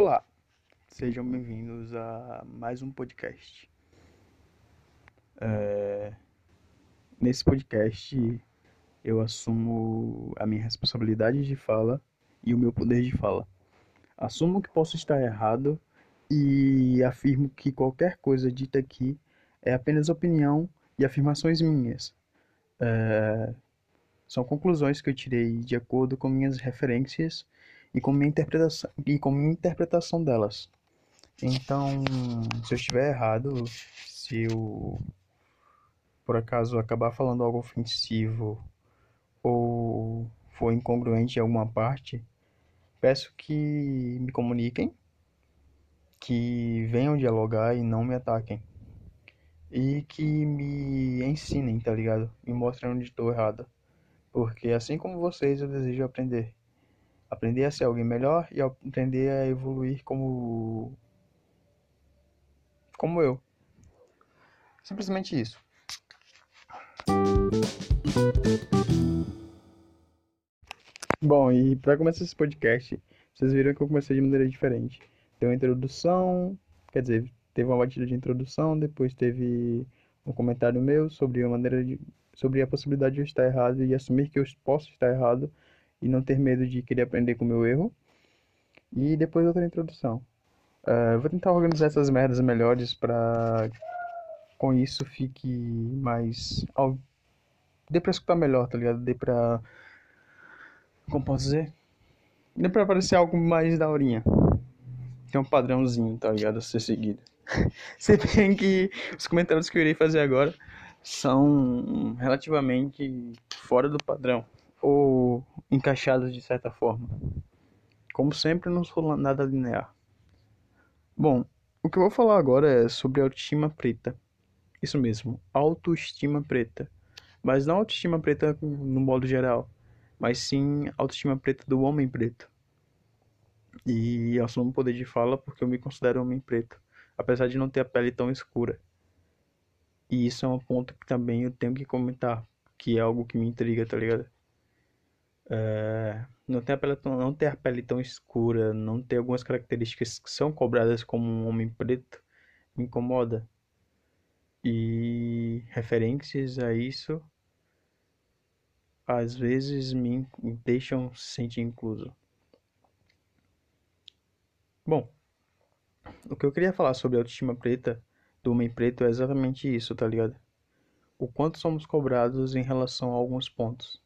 Olá, sejam bem-vindos a mais um podcast. É... Nesse podcast eu assumo a minha responsabilidade de fala e o meu poder de fala. Assumo que posso estar errado e afirmo que qualquer coisa dita aqui é apenas opinião e afirmações minhas. É... São conclusões que eu tirei de acordo com minhas referências e com minha interpretação e com minha interpretação delas. Então, se eu estiver errado, se eu por acaso acabar falando algo ofensivo ou for incongruente em alguma parte, peço que me comuniquem, que venham dialogar e não me ataquem. E que me ensinem, tá ligado? Me mostrem onde estou errado. Porque assim como vocês, eu desejo aprender aprender a ser alguém melhor e aprender a evoluir como como eu. Simplesmente isso. Bom, e para começar esse podcast, vocês viram que eu comecei de maneira diferente. Tem uma introdução, quer dizer, teve uma batida de introdução, depois teve um comentário meu sobre a maneira de sobre a possibilidade de eu estar errado e assumir que eu posso estar errado e não ter medo de querer aprender com o meu erro. E depois outra introdução. Uh, vou tentar organizar essas merdas melhores para com isso fique mais. Dê pra escutar melhor, tá ligado? Dê pra. Como posso dizer? Dê pra parecer algo mais daorinha. Tem um padrãozinho, tá ligado? A ser seguido. Se bem que os comentários que eu irei fazer agora são relativamente fora do padrão ou encaixadas de certa forma. Como sempre, não sou nada linear. Bom, o que eu vou falar agora é sobre autoestima preta. Isso mesmo, autoestima preta. Mas não autoestima preta no modo geral, mas sim autoestima preta do homem preto. E assumo poder de fala porque eu me considero homem preto, apesar de não ter a pele tão escura. E isso é um ponto que também eu tenho que comentar, que é algo que me intriga, tá ligado? É, não, ter a pele tão, não ter a pele tão escura, não ter algumas características que são cobradas como um homem preto, me incomoda. E referências a isso às vezes me deixam sentir incluso. Bom, o que eu queria falar sobre a autoestima preta do homem preto é exatamente isso, tá ligado? O quanto somos cobrados em relação a alguns pontos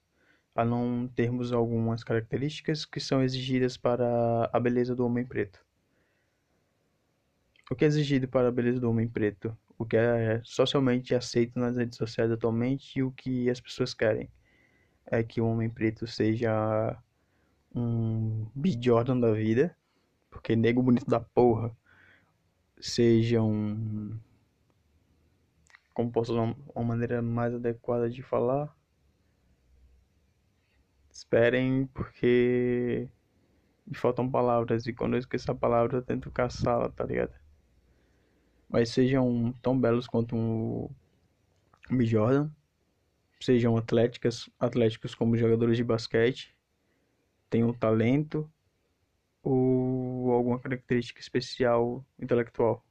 a não termos algumas características que são exigidas para a beleza do homem preto. O que é exigido para a beleza do homem preto? O que é socialmente aceito nas redes sociais atualmente e o que as pessoas querem? É que o homem preto seja um B. Jordan da vida, porque nego bonito da porra, seja um. Como posso usar uma maneira mais adequada de falar? Esperem, porque me faltam palavras e quando eu esqueço a palavra eu tento caçá-la, tá ligado? Mas sejam tão belos quanto um, um Jordan, sejam atléticas, atléticos como jogadores de basquete, tenham talento ou alguma característica especial intelectual.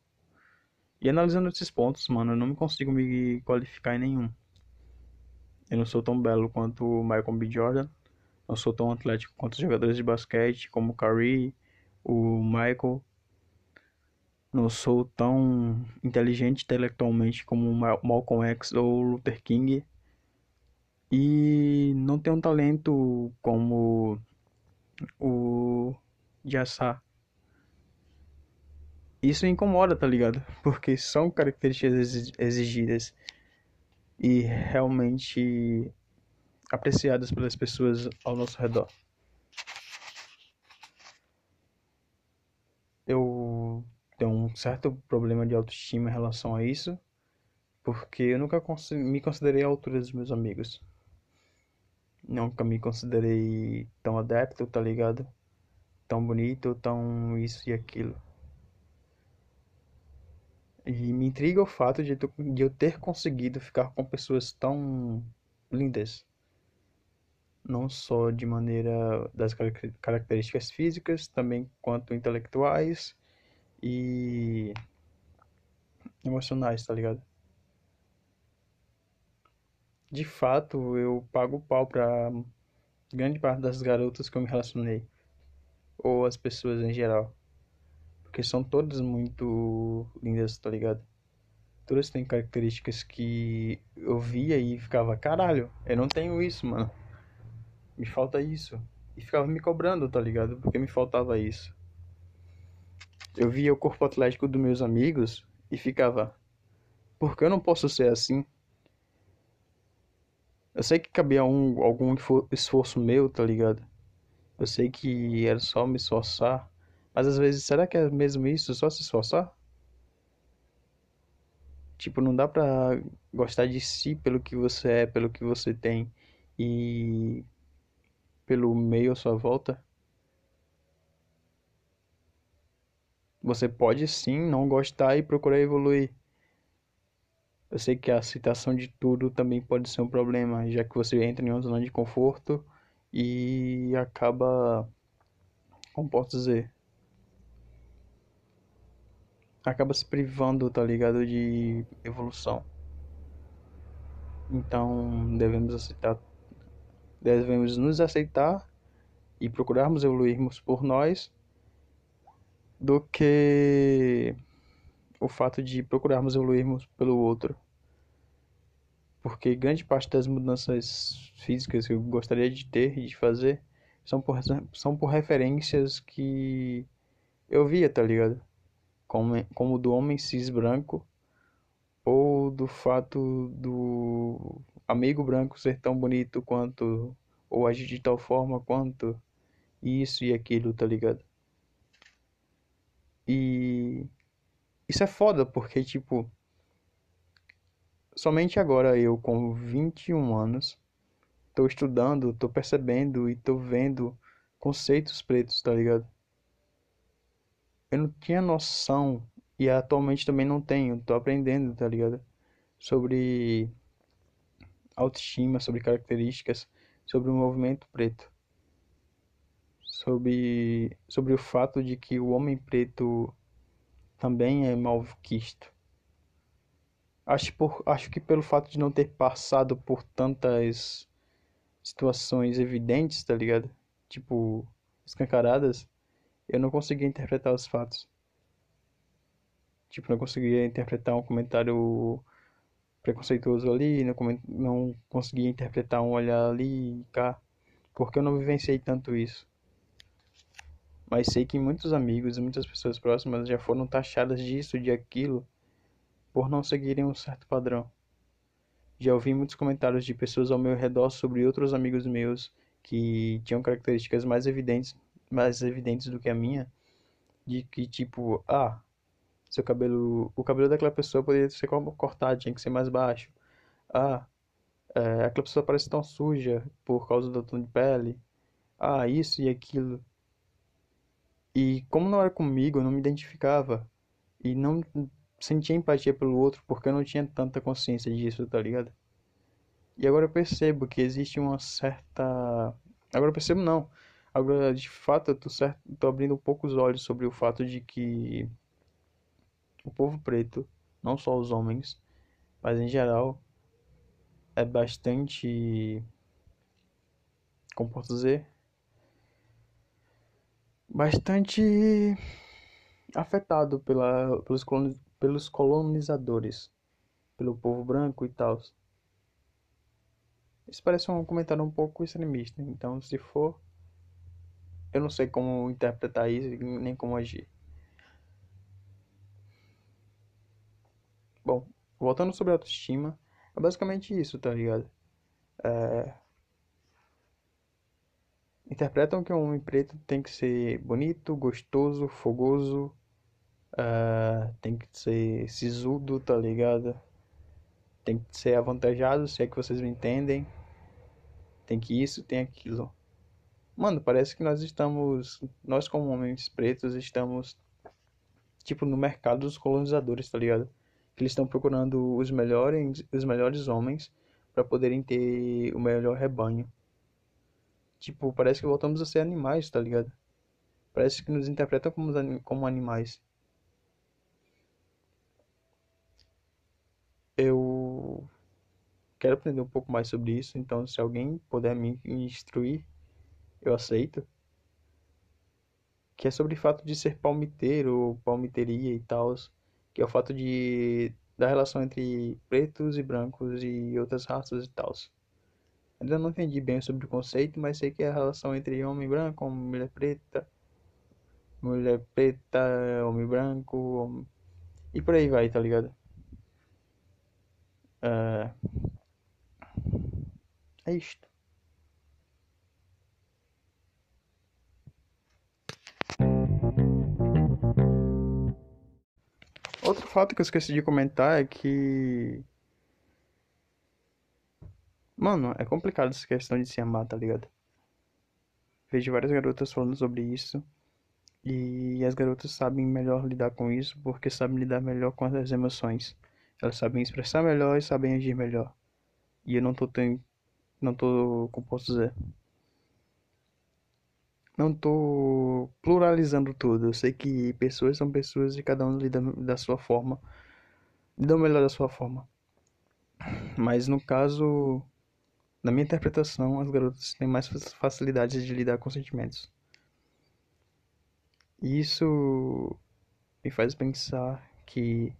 E analisando esses pontos, mano, eu não consigo me qualificar em nenhum. Eu não sou tão belo quanto o Michael B. Jordan, não sou tão atlético quanto os jogadores de basquete, como o Curry, o Michael. Não sou tão inteligente intelectualmente como o Malcolm X ou o Luther King. E não tenho um talento como o Jassá. Isso incomoda, tá ligado? Porque são características exigidas. E realmente apreciadas pelas pessoas ao nosso redor. Eu tenho um certo problema de autoestima em relação a isso, porque eu nunca me considerei à altura dos meus amigos. Nunca me considerei tão adepto, tá ligado? Tão bonito, tão isso e aquilo. E me intriga o fato de eu ter conseguido ficar com pessoas tão lindas não só de maneira das características físicas, também quanto intelectuais e emocionais, tá ligado? De fato, eu pago pau pra grande parte das garotas que eu me relacionei, ou as pessoas em geral, porque são todas muito lindas, tá ligado? Todas têm características que eu via e ficava, caralho, eu não tenho isso, mano me falta isso. E ficava me cobrando, tá ligado? Porque me faltava isso. Eu via o corpo atlético dos meus amigos e ficava, por que eu não posso ser assim? Eu sei que cabia um, algum esforço meu, tá ligado? Eu sei que era só me esforçar. Mas às vezes, será que é mesmo isso? Só se esforçar? Tipo, não dá pra gostar de si pelo que você é, pelo que você tem. E pelo meio à sua volta? Você pode sim não gostar e procurar evoluir. Eu sei que a aceitação de tudo também pode ser um problema, já que você entra em uma zona de conforto e acaba. Como posso dizer? Acaba se privando, tá ligado? De evolução. Então devemos aceitar devemos nos aceitar e procurarmos evoluirmos por nós do que o fato de procurarmos evoluirmos pelo outro. Porque grande parte das mudanças físicas que eu gostaria de ter e de fazer são por, são por referências que eu via, tá ligado? Como, como do homem cis branco ou do fato do amigo branco ser tão bonito quanto, ou agir de tal forma quanto isso e aquilo, tá ligado? E isso é foda, porque, tipo, somente agora eu, com 21 anos, tô estudando, tô percebendo e tô vendo conceitos pretos, tá ligado? Eu não tinha noção e atualmente também não tenho, tô aprendendo, tá ligado? Sobre autoestima, sobre características, sobre o movimento preto, sobre, sobre o fato de que o homem preto também é mal quisto. Acho, por, acho que pelo fato de não ter passado por tantas situações evidentes, tá ligado? Tipo, escancaradas, eu não conseguia interpretar os fatos. Tipo, não conseguia interpretar um comentário preconceituoso ali, não, não conseguia interpretar um olhar ali e cá, porque eu não vivenciei tanto isso. Mas sei que muitos amigos e muitas pessoas próximas já foram taxadas disso, de aquilo, por não seguirem um certo padrão. Já ouvi muitos comentários de pessoas ao meu redor sobre outros amigos meus que tinham características mais evidentes, mais evidentes do que a minha, de que tipo, ah, seu cabelo, o cabelo daquela pessoa poderia ser cortado, tinha que ser mais baixo. Ah, é, aquela pessoa parece tão suja por causa do tom de pele. Ah, isso e aquilo. E como não era comigo, eu não me identificava e não sentia empatia pelo outro porque eu não tinha tanta consciência disso, tá ligado? E agora eu percebo que existe uma certa. Agora eu percebo não. Agora, de fato, eu tô, tô abrindo um pouco os olhos sobre o fato de que o povo preto, não só os homens, mas em geral, é bastante. Como posso dizer? Bastante afetado pela, pelos, pelos colonizadores, pelo povo branco e tal. Isso parece um comentário um pouco extremista, então se for, eu não sei como interpretar isso nem como agir. Bom, voltando sobre autoestima, é basicamente isso, tá ligado? É... Interpretam que um homem preto tem que ser bonito, gostoso, fogoso, é... tem que ser sisudo, tá ligado? Tem que ser avantajado, se é que vocês me entendem. Tem que isso, tem aquilo. Mano, parece que nós estamos, nós como homens pretos, estamos tipo no mercado dos colonizadores, tá ligado? Que eles estão procurando os melhores, os melhores homens para poderem ter o melhor rebanho. tipo, parece que voltamos a ser animais, tá ligado? Parece que nos interpretam como, como animais. Eu quero aprender um pouco mais sobre isso, então se alguém puder me instruir, eu aceito. Que é sobre o fato de ser palmiteiro, palmiteria e tal, que é o fato de da relação entre pretos e brancos e outras raças e tal. Ainda não entendi bem sobre o conceito, mas sei que é a relação entre homem branco, mulher preta, mulher preta, homem branco, homem... e por aí vai, tá ligado? É, é isto. Outro fato que eu esqueci de comentar é que. Mano, é complicado essa questão de se amar, tá ligado? Vejo várias garotas falando sobre isso. E as garotas sabem melhor lidar com isso porque sabem lidar melhor com as emoções. Elas sabem expressar melhor e sabem agir melhor. E eu não tô tão. Não tô. Como posso dizer? Não tô pluralizando tudo. Eu sei que pessoas são pessoas e cada um lida da sua forma. Lida melhor da sua forma. Mas no caso. Na minha interpretação, as garotas têm mais facilidade de lidar com sentimentos. E isso me faz pensar que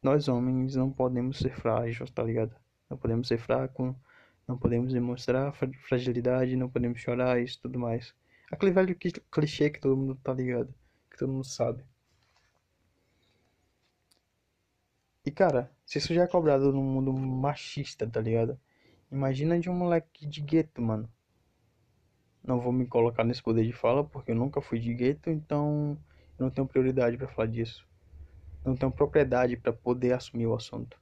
nós homens não podemos ser frágeis, tá ligado? Não podemos ser fracos, não podemos demonstrar fragilidade, não podemos chorar, isso tudo mais. Aquele velho clichê que todo mundo tá ligado, que todo mundo sabe. E cara, se isso já é cobrado num mundo machista, tá ligado? Imagina de um moleque de gueto, mano. Não vou me colocar nesse poder de fala porque eu nunca fui de gueto, então eu não tenho prioridade para falar disso não tenho propriedade para poder assumir o assunto.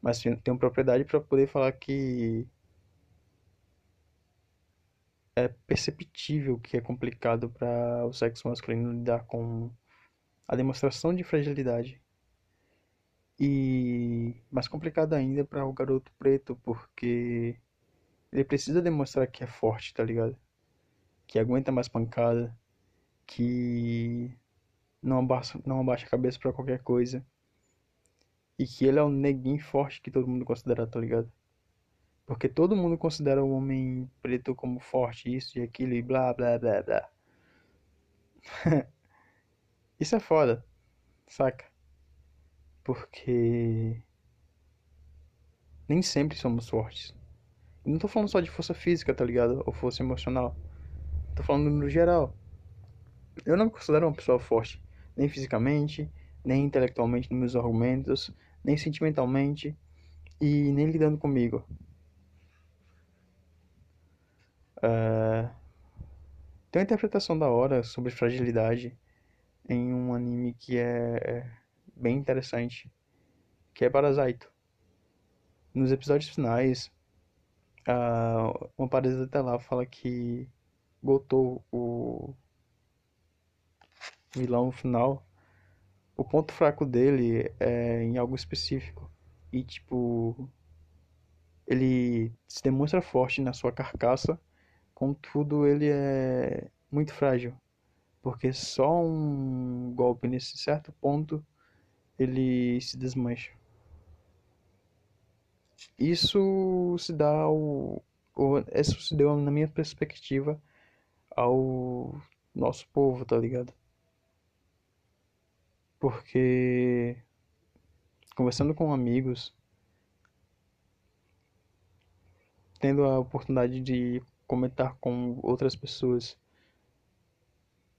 Mas tenho propriedade para poder falar que é perceptível que é complicado para o sexo masculino lidar com a demonstração de fragilidade. E mais complicado ainda para o garoto preto, porque ele precisa demonstrar que é forte, tá ligado? Que aguenta mais pancada, que não abaixa, não abaixa a cabeça para qualquer coisa. E que ele é o neguinho forte que todo mundo considera, tá ligado? Porque todo mundo considera o homem preto como forte, isso e aquilo e blá blá blá blá. isso é foda, saca? Porque nem sempre somos fortes. Não tô falando só de força física, tá ligado? Ou força emocional. Tô falando no geral. Eu não me considero uma pessoa forte nem fisicamente, nem intelectualmente nos meus argumentos, nem sentimentalmente e nem lidando comigo. Uh, tem uma interpretação da hora sobre fragilidade em um anime que é, é bem interessante, que é Parasite. Nos episódios finais, uh, uma parasita lá fala que Gotou, o vilão final, o ponto fraco dele é em algo específico. E tipo, ele se demonstra forte na sua carcaça, contudo ele é muito frágil, porque só um golpe nesse certo ponto ele se desmancha. Isso se dá ao, isso se deu na minha perspectiva ao nosso povo, tá ligado? porque conversando com amigos, tendo a oportunidade de comentar com outras pessoas,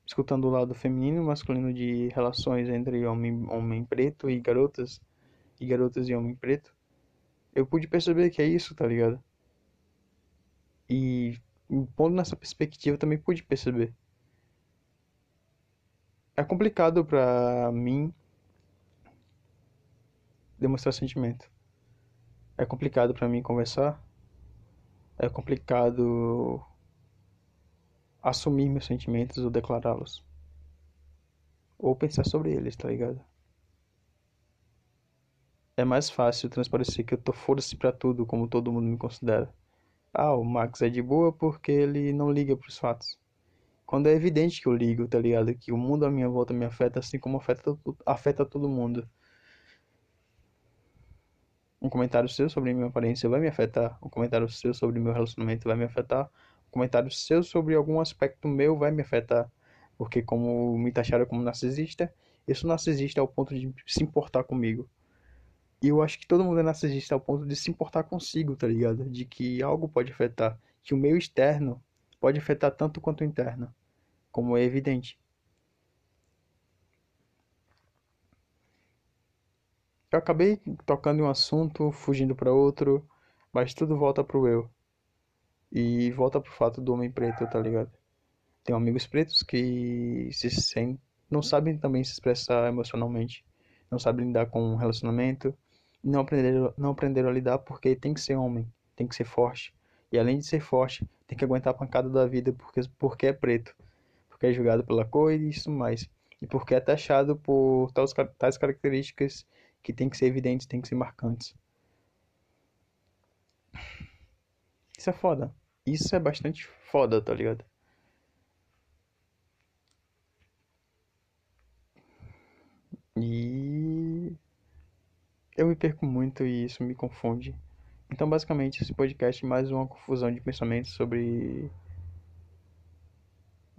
escutando o lado feminino e masculino de relações entre homem, homem preto e garotas, e garotas e homem preto, eu pude perceber que é isso, tá ligado? E pondo nessa perspectiva também pude perceber é complicado para mim demonstrar sentimento. É complicado para mim conversar. É complicado assumir meus sentimentos ou declará-los. Ou pensar sobre eles, tá ligado? É mais fácil transparecer que eu tô foda-se pra tudo, como todo mundo me considera. Ah, o Max é de boa porque ele não liga pros fatos. Quando é evidente que eu ligo, tá ligado? Que o mundo à minha volta me afeta assim como afeta, afeta todo mundo. Um comentário seu sobre minha aparência vai me afetar. Um comentário seu sobre meu relacionamento vai me afetar. Um comentário seu sobre algum aspecto meu vai me afetar. Porque como me taxaram como narcisista, eu sou narcisista ao ponto de se importar comigo. E eu acho que todo mundo é narcisista ao ponto de se importar consigo, tá ligado? De que algo pode afetar. Que o meio externo pode afetar tanto quanto o interno. Como é evidente. Eu acabei tocando em um assunto, fugindo para outro, mas tudo volta pro eu. E volta pro fato do homem preto, tá ligado? Tenho amigos pretos que se sentem, não sabem também se expressar emocionalmente, não sabem lidar com um relacionamento, não aprenderam, não aprenderam a lidar porque tem que ser homem, tem que ser forte. E além de ser forte, tem que aguentar a pancada da vida porque, porque é preto, porque é julgado pela cor e isso mais. E porque é taxado por tais características que tem que ser evidentes, tem que ser marcantes. Isso é foda. Isso é bastante foda, tá ligado? E eu me perco muito e isso me confunde. Então, basicamente, esse podcast é mais uma confusão de pensamentos sobre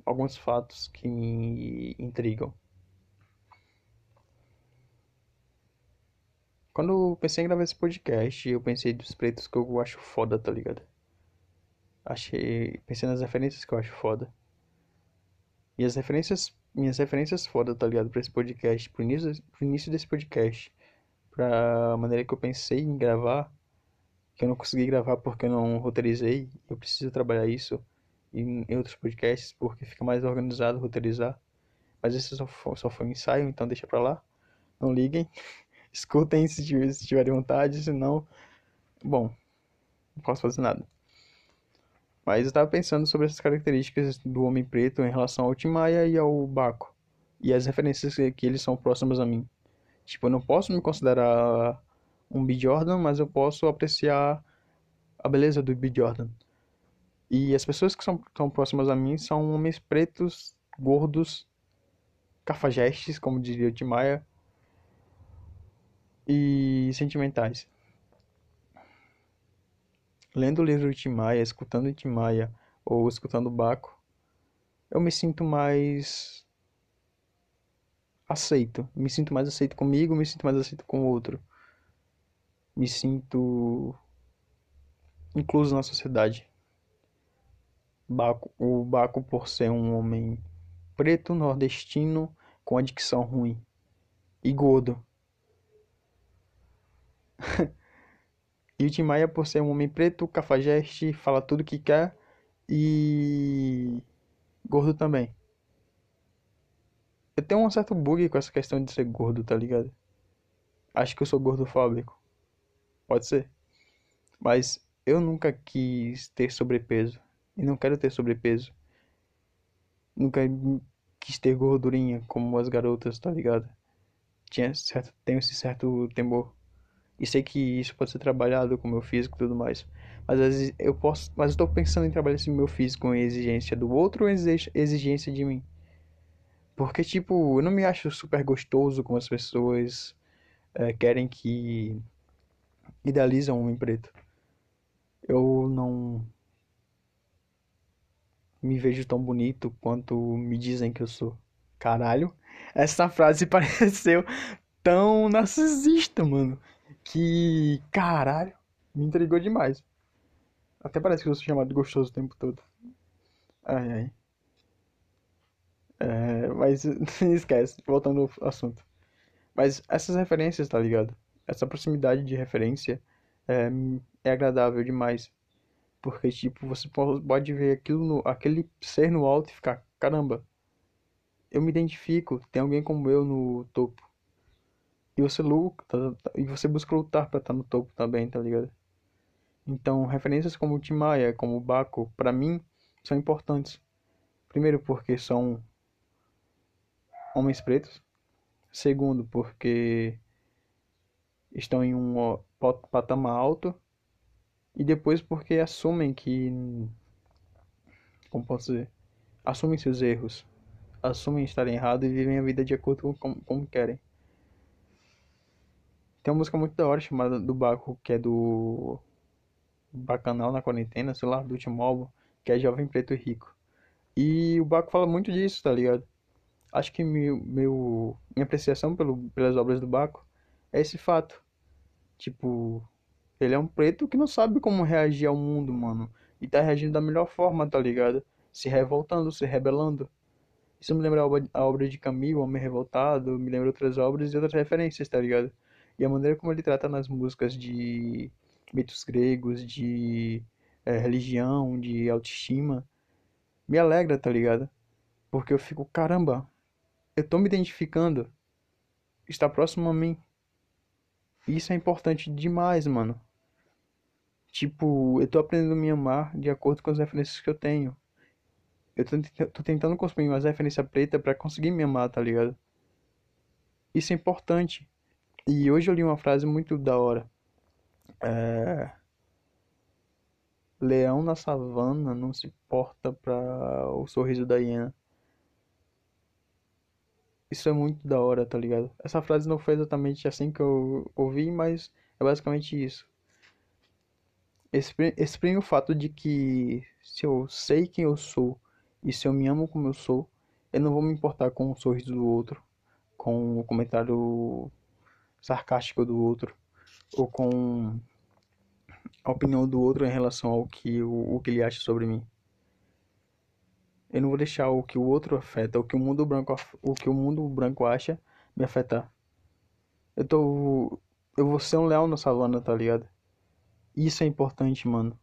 alguns fatos que me intrigam. Quando eu pensei em gravar esse podcast, eu pensei dos pretos que eu acho foda, tá ligado? Achei. Pensei nas referências que eu acho foda. E as referências. Minhas referências foda, tá ligado? Pra esse podcast, pro início, pro início desse podcast pra maneira que eu pensei em gravar, que eu não consegui gravar porque eu não roteirizei. Eu preciso trabalhar isso em, outros podcasts porque fica mais organizado roteirizar. Mas esse só foi, só foi um ensaio, então deixa pra lá. Não liguem. Escutem se, tiverem vontade, senão. Bom, não posso fazer nada. Mas eu estava pensando sobre essas características do homem preto em relação ao Timaya e ao Baco. E as referências que eles são próximas a mim. Tipo, eu não posso me considerar um B. Jordan, mas eu posso apreciar a beleza do B. Jordan. E as pessoas que são, são próximas a mim são homens pretos, gordos, cafajestes, como diria o Timaya, e sentimentais. Lendo o livro de Timaya, escutando Timaya ou escutando Baco, eu me sinto mais aceito. Me sinto mais aceito comigo, me sinto mais aceito com o outro. Me sinto incluso na sociedade. Baco, o Baco, por ser um homem preto, nordestino, com a dicção ruim e gordo. e o Tim Maia, por ser um homem preto, cafajeste, fala tudo que quer e gordo também. Eu tenho um certo bug com essa questão de ser gordo, tá ligado? Acho que eu sou gordofóbico. Pode ser. Mas eu nunca quis ter sobrepeso. E não quero ter sobrepeso. Nunca quis ter gordurinha como as garotas, tá ligado? Tinha certo, tenho esse certo temor. E sei que isso pode ser trabalhado com o meu físico e tudo mais. Mas às vezes eu posso. Mas tô pensando em trabalhar esse meu físico a exigência do outro ou exigência de mim. Porque, tipo, eu não me acho super gostoso como as pessoas é, querem que idealizam um homem preto. Eu não me vejo tão bonito quanto me dizem que eu sou. Caralho, essa frase pareceu tão narcisista, mano. Que caralho, me intrigou demais. Até parece que eu sou chamado de gostoso o tempo todo. Ai, ai. É, mas esquece, voltando ao assunto. Mas essas referências, tá ligado? Essa proximidade de referência é, é agradável demais. Porque, tipo, você pode ver aquilo no, aquele ser no alto e ficar, caramba, eu me identifico, tem alguém como eu no topo. E você luta, tá, tá, e você busca lutar para estar no topo também, tá ligado? Então, referências como o Timaya, como o Baco, para mim, são importantes. Primeiro porque são homens pretos. Segundo, porque estão em um patamar alto. E depois porque assumem que. Como posso dizer? Assumem seus erros. Assumem estarem errados e vivem a vida de acordo com como, como querem. Tem uma música muito da hora chamada do Baco, que é do Bacanal na quarentena, sei lá, do último álbum, que é Jovem Preto e Rico. E o Baco fala muito disso, tá ligado? Acho que meu, meu minha apreciação pelo, pelas obras do Baco é esse fato. Tipo, ele é um preto que não sabe como reagir ao mundo, mano. E tá reagindo da melhor forma, tá ligado? Se revoltando, se rebelando. Isso me lembra a obra, de Camille, Homem Revoltado, me lembra outras obras e outras referências, tá ligado? E a maneira como ele trata nas músicas de mitos gregos, de é, religião, de autoestima, me alegra, tá ligado? Porque eu fico, caramba, eu tô me identificando, está próximo a mim. Isso é importante demais, mano. Tipo, eu tô aprendendo a me amar de acordo com as referências que eu tenho. Eu tô, tentando construir uma referência preta para conseguir me amar, tá ligado? Isso é importante. E hoje eu li uma frase muito da hora. É... Leão na savana não se porta para o sorriso da hiena. Isso é muito da hora, tá ligado? Essa frase não foi exatamente assim que eu ouvi, mas é basicamente isso. Exprime o fato de que se eu sei quem eu sou e se eu me amo como eu sou, eu não vou me importar com o sorriso do outro, com o comentário sarcástico do outro, ou com a opinião do outro em relação ao que, o, o que ele acha sobre mim. Eu não vou deixar o que o outro afeta, o que o mundo branco, o que o mundo branco acha me afetar. Eu tô eu vou ser um leão na savana, tá ligado? Isso é importante, mano.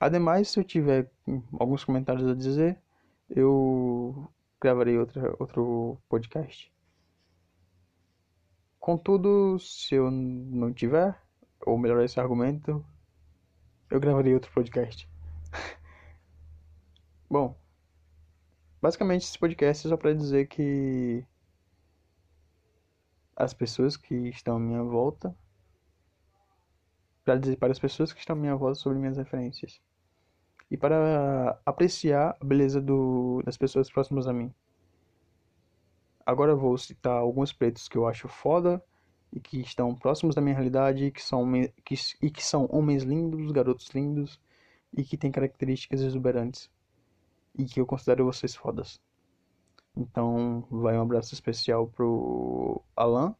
Ademais, se eu tiver alguns comentários a dizer, eu gravarei outra, outro podcast. Contudo, se eu não tiver, ou melhorar esse argumento, eu gravarei outro podcast. Bom, basicamente esse podcast é só para dizer que as pessoas que estão à minha volta, para dizer para as pessoas que estão à minha volta sobre minhas referências e para apreciar a beleza do, das pessoas próximas a mim. Agora vou citar alguns pretos que eu acho foda e que estão próximos da minha realidade que são, que, e que são homens lindos, garotos lindos e que têm características exuberantes e que eu considero vocês fodas. Então, vai um abraço especial pro Alan,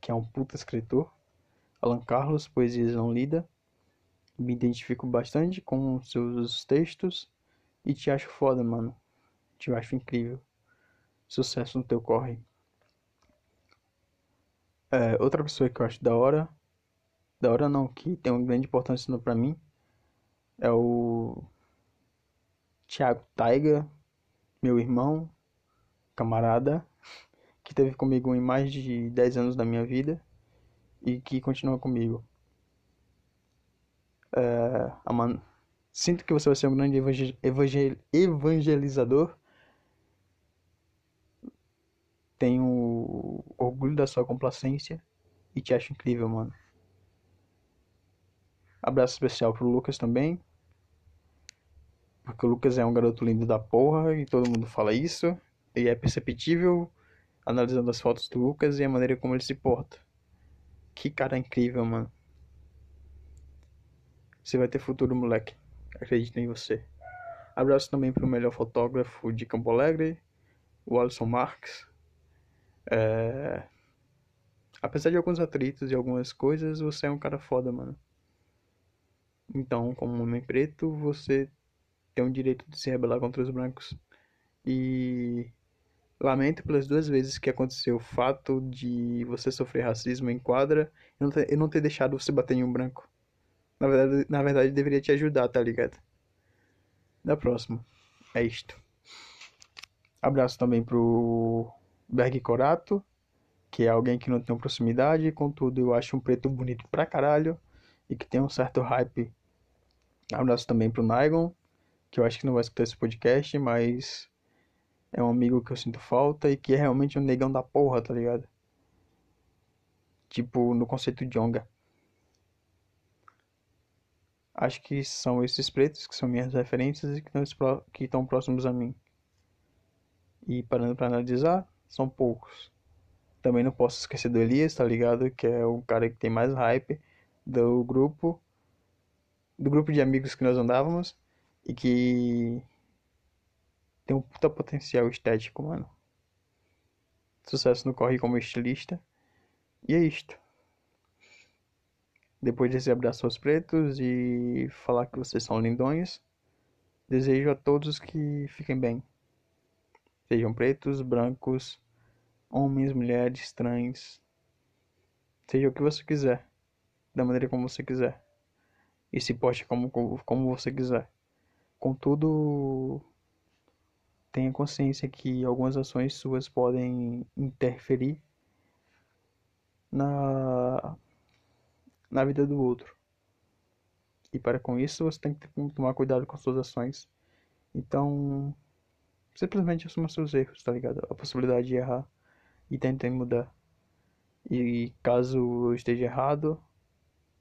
que é um puta escritor. Alan Carlos, Poesias Não Lida. Me identifico bastante com seus textos e te acho foda, mano. Te acho incrível. Sucesso no teu corre. É, outra pessoa que eu acho da hora, da hora não, que tem uma grande importância para mim, é o Thiago Taiga, meu irmão, camarada, que teve comigo em mais de 10 anos da minha vida e que continua comigo. Man... Sinto que você vai ser um grande. Evangel... evangelizador tenho orgulho da sua complacência e te acho incrível, mano. Abraço especial pro Lucas também. Porque o Lucas é um garoto lindo da porra e todo mundo fala isso. E é perceptível analisando as fotos do Lucas e a maneira como ele se porta. Que cara incrível, mano. Você vai ter futuro, moleque. Acredito em você. Abraço também pro melhor fotógrafo de Campo Alegre, o Alisson Marques. É... Apesar de alguns atritos e algumas coisas, você é um cara foda, mano. Então, como homem preto, você tem o direito de se rebelar contra os brancos. E lamento pelas duas vezes que aconteceu o fato de você sofrer racismo em quadra e não ter, e não ter deixado você bater em um branco. Na verdade, na verdade, deveria te ajudar, tá ligado? Da próxima. É isto. Abraço também pro Berg Corato, que é alguém que não tem proximidade, contudo eu acho um preto bonito pra caralho e que tem um certo hype. Abraço também pro Naigon, que eu acho que não vai escutar esse podcast, mas é um amigo que eu sinto falta e que é realmente um negão da porra, tá ligado? tipo no conceito de onga. Acho que são esses pretos que são minhas referências e que estão, que estão próximos a mim. E parando para analisar, são poucos. Também não posso esquecer do Elias, tá ligado? Que é o cara que tem mais hype do grupo, do grupo de amigos que nós andávamos e que tem um puta potencial estético, mano. Sucesso no corre como estilista. E é isto. Depois desse abraço aos pretos e falar que vocês são lindões, desejo a todos que fiquem bem. Sejam pretos, brancos, homens, mulheres, trans. Seja o que você quiser, da maneira como você quiser. E se poste como, como você quiser. Contudo, tenha consciência que algumas ações suas podem interferir na na vida do outro. E para com isso você tem que tomar cuidado com suas ações. Então, simplesmente assuma seus erros, tá ligado? A possibilidade de errar e tente mudar. E caso eu esteja errado,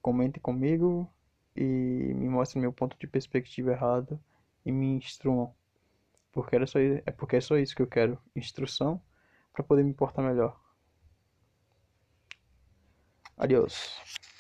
comente comigo e me mostre meu ponto de perspectiva errado e me instruam. Porque era só, é porque é só isso que eu quero, instrução para poder me portar melhor. Adiós.